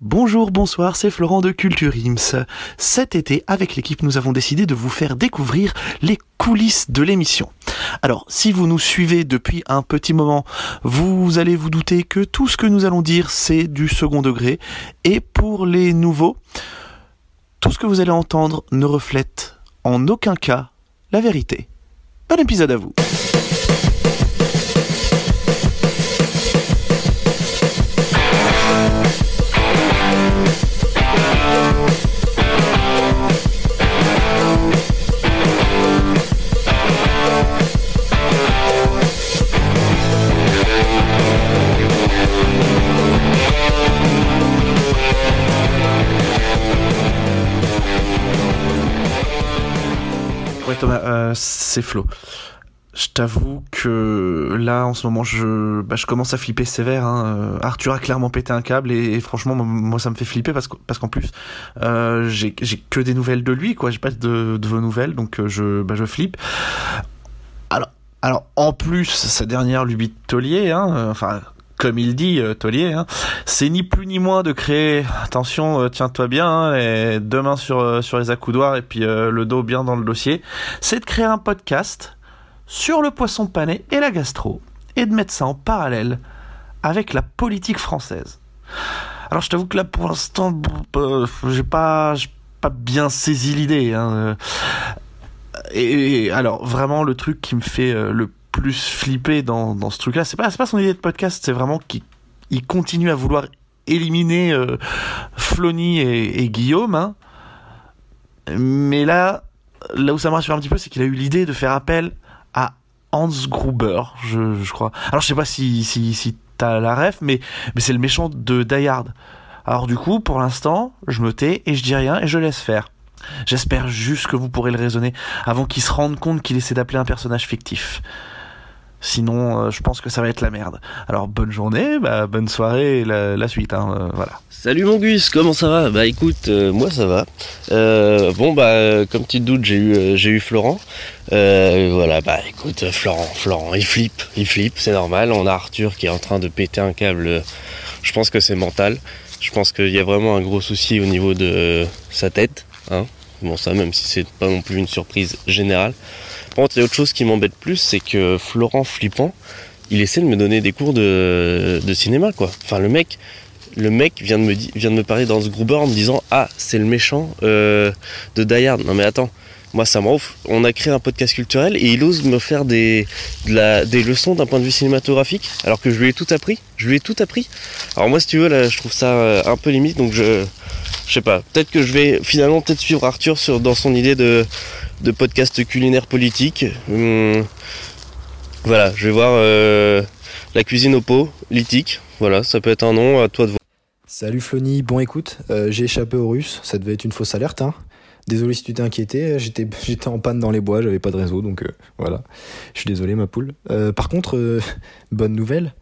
Bonjour, bonsoir, c'est Florent de Culture Ims. Cet été, avec l'équipe, nous avons décidé de vous faire découvrir les coulisses de l'émission. Alors, si vous nous suivez depuis un petit moment, vous allez vous douter que tout ce que nous allons dire, c'est du second degré. Et pour les nouveaux, tout ce que vous allez entendre ne reflète en aucun cas la vérité. Bon épisode à vous. Thomas, euh, c'est Flo. Je t'avoue que là, en ce moment, je, bah, commence à flipper sévère. Hein. Euh, Arthur a clairement pété un câble et, franchement, moi, ça me fait flipper parce, que, parce qu'en plus, euh, j'ai, que des nouvelles de lui, quoi. J'ai pas de, vos nouvelles, donc je, bah, je flippe. Alors, en plus, sa dernière lubie de taulier, hein, enfin, comme il dit, euh, taulier, hein, c'est ni plus ni moins de créer, attention, euh, tiens-toi bien, hein, et deux mains sur, euh, sur les accoudoirs et puis euh, le dos bien dans le dossier, c'est de créer un podcast sur le poisson pané et la gastro, et de mettre ça en parallèle avec la politique française. Alors je t'avoue que là pour l'instant, j'ai pas, pas bien saisi l'idée. Hein. Et, alors vraiment le truc qui me fait le plus flipper dans, dans ce truc-là, c'est pas, pas son idée de podcast, c'est vraiment qu'il il continue à vouloir éliminer euh, et, et Guillaume. hein. Mais là, là où ça rassure un petit peu, c'est qu'il a eu l'idée de faire appel à Hans Gruber, je, je crois. Alors je sais pas si, si, si t'as la ref, mais, mais c'est le méchant de Die. Alors du coup, pour l'instant, je me tais et je dis rien et je laisse faire. J'espère juste que vous pourrez le raisonner avant qu'il se rende compte qu'il essaie d'appeler un personnage fictif. Sinon, euh, je pense que ça va être la merde. Alors bonne journée, bah, bonne soirée et la, suite. Hein, euh, voilà. Salut mon Gus, comment ça va? Bah écoute, euh, moi ça va. Bon bah comme tu te doutes, j'ai eu j'ai eu Florent. Voilà, bah écoute, Florent, Florent, il flippe, il flippe, c'est normal. On a Arthur qui est en train de péter un câble. Je pense que c'est mental. Je pense qu'il y a vraiment un gros souci au niveau de sa tête. Hein. Bon ça, même si c'est pas non plus une surprise générale. Contre, il y a autre chose qui m'embête plus, c'est que Florent flippant, il essaie de me donner des cours de, cinéma quoi. Enfin le mec le mec vient de me, vient de me parler dans ce Gruber en me disant Ah, c'est le méchant euh, de Die Hard. Non, mais attends, moi ça m'en ouf. On a créé un podcast culturel et il ose me faire des, des leçons d'un point de vue cinématographique alors que je lui ai tout appris. Je lui ai tout appris. Alors, moi, si tu veux, là, je trouve ça euh, un peu limite donc je. Je sais pas, peut-être que je vais finalement peut-être suivre Arthur sur, dans son idée de, de podcast culinaire politique. Hum, voilà, je vais voir euh, la cuisine au pot, lithique. Voilà, ça peut être un nom, à toi de voir. Salut Flony, bon écoute, euh, j'ai échappé aux Russes, ça devait être une fausse alerte. Hein. Désolé si tu t'es inquiété, j'étais, en panne dans les bois, j'avais pas de réseau, donc euh, voilà. Je suis désolé ma poule. Par contre, bonne nouvelle,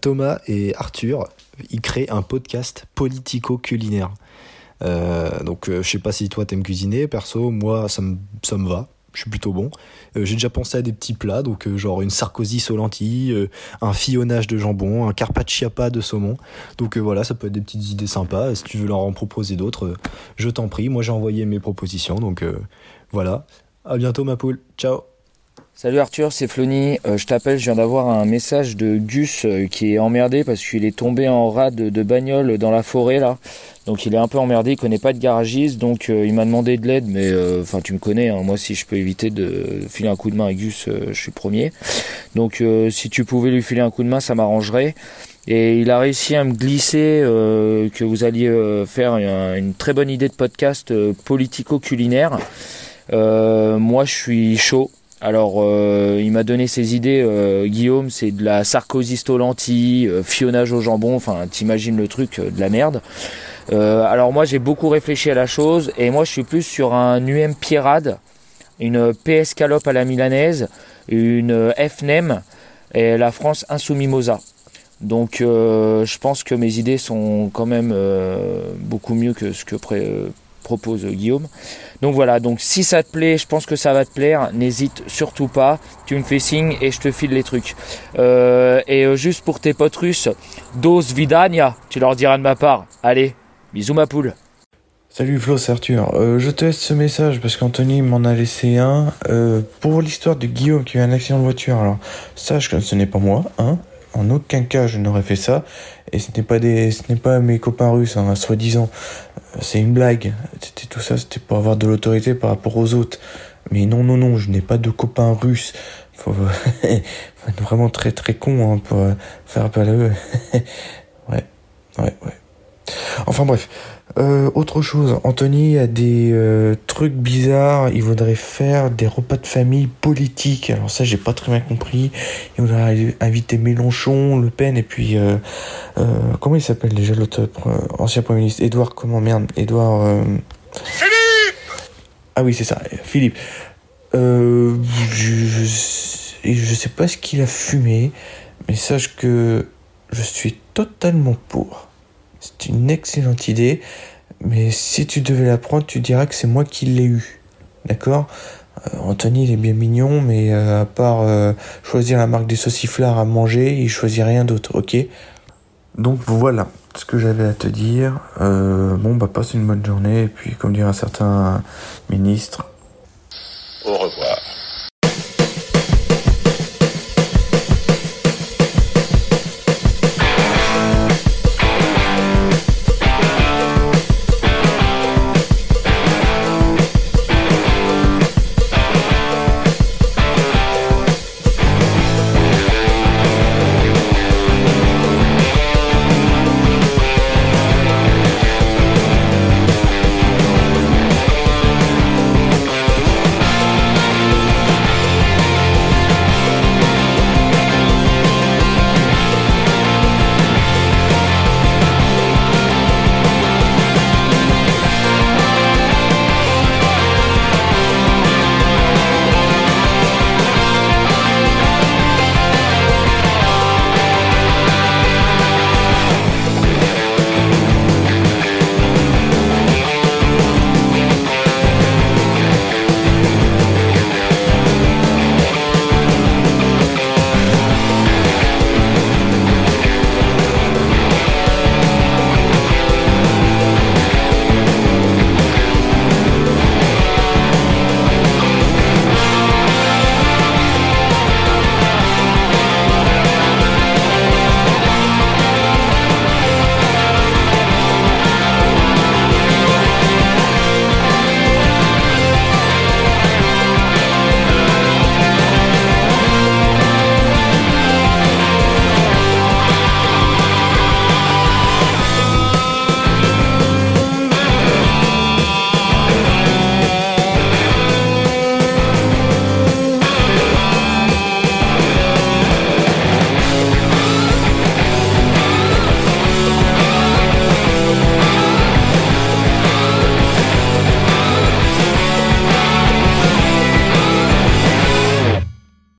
Thomas et Arthur, ils créent un podcast politico-culinaire. Euh, donc euh, je sais pas si toi t'aimes cuisiner, perso, moi ça me, ça va. Je suis plutôt bon. Euh, j'ai déjà pensé à des petits plats, donc genre une sarkozy aux un fillonnage de jambon, un carpacciapa de saumon. Donc voilà, ça peut être des petites idées sympas. Si tu veux leur en proposer d'autres, je t'en prie. Moi j'ai envoyé mes propositions, donc voilà. À bientôt ma poule. Ciao. Salut Arthur, c'est Flony. Euh, je t'appelle, je viens d'avoir un message de Gus euh, qui est emmerdé parce qu'il est tombé en rade de bagnole dans la forêt là. Donc il est un peu emmerdé, il connaît pas de garagiste, donc euh, il m'a demandé de l'aide, mais enfin tu me connais, hein, moi si je peux éviter de filer un coup de main à Gus, je suis premier. Donc si tu pouvais lui filer un coup de main, ça m'arrangerait. Et il a réussi à me glisser que vous alliez faire un- une très bonne idée de podcast politico-culinaire. Moi je suis chaud. Alors, euh, il m'a donné ses idées, euh, Guillaume, c'est de la sarkozyste aux lentilles, euh, fionnage au jambon, enfin, t'imagines le truc, de la merde. Alors moi, j'ai beaucoup réfléchi à la chose, et moi, je suis plus sur un UM Pierrade, une PS Calope à la milanaise, une FNEM, et la France Insoumis Mosa. Donc, je pense que mes idées sont quand même beaucoup mieux que ce que pré- propose Guillaume. Donc voilà, donc si ça te plaît, je pense que ça va te plaire, n'hésite surtout pas, tu me fais signe et je te file les trucs. et juste pour tes potes russes, dose vidania, tu leur diras de ma part. Allez, bisous ma poule. Salut Flo, Arthur. Euh, je te laisse ce message parce qu'Anthony m'en a laissé un euh, pour l'histoire de Guillaume qui a eu un accident de voiture. Alors sache que ce n'est pas moi, hein. En aucun cas je n'aurais fait ça. Et ce n'est pas des, ce n'est pas mes copains russes, hein, soi-disant. Euh, c'est une blague. C'était tout ça, c'était pour avoir de l'autorité par rapport aux autres. Mais non, non, non, je n'ai pas de copains russes. Faut, faut être vraiment très très con hein, pour faire appel à eux. ouais, ouais, ouais. Enfin bref. Euh, autre chose, Anthony a des euh, trucs bizarres. Il voudrait faire des repas de famille politiques. Alors ça, j'ai pas très bien compris. Il voudrait inviter Mélenchon, Le Pen et puis euh, comment il s'appelle déjà l'autre ancien premier ministre? Édouard comment merde Édouard Philippe. Ah oui, c'est ça, Philippe. je, je, je sais pas ce qu'il a fumé, mais sache que je suis totalement pour. C'est une excellente idée, mais si tu devais la prendre, tu diras que c'est moi qui l'ai eu. D'accord? Euh, Anthony, il est bien mignon, mais euh, à part euh, choisir la marque des sauciflards à manger, il choisit rien d'autre, ok? Donc voilà ce que j'avais à te dire. bon, bah passe une bonne journée, et puis comme dirait un certain ministre,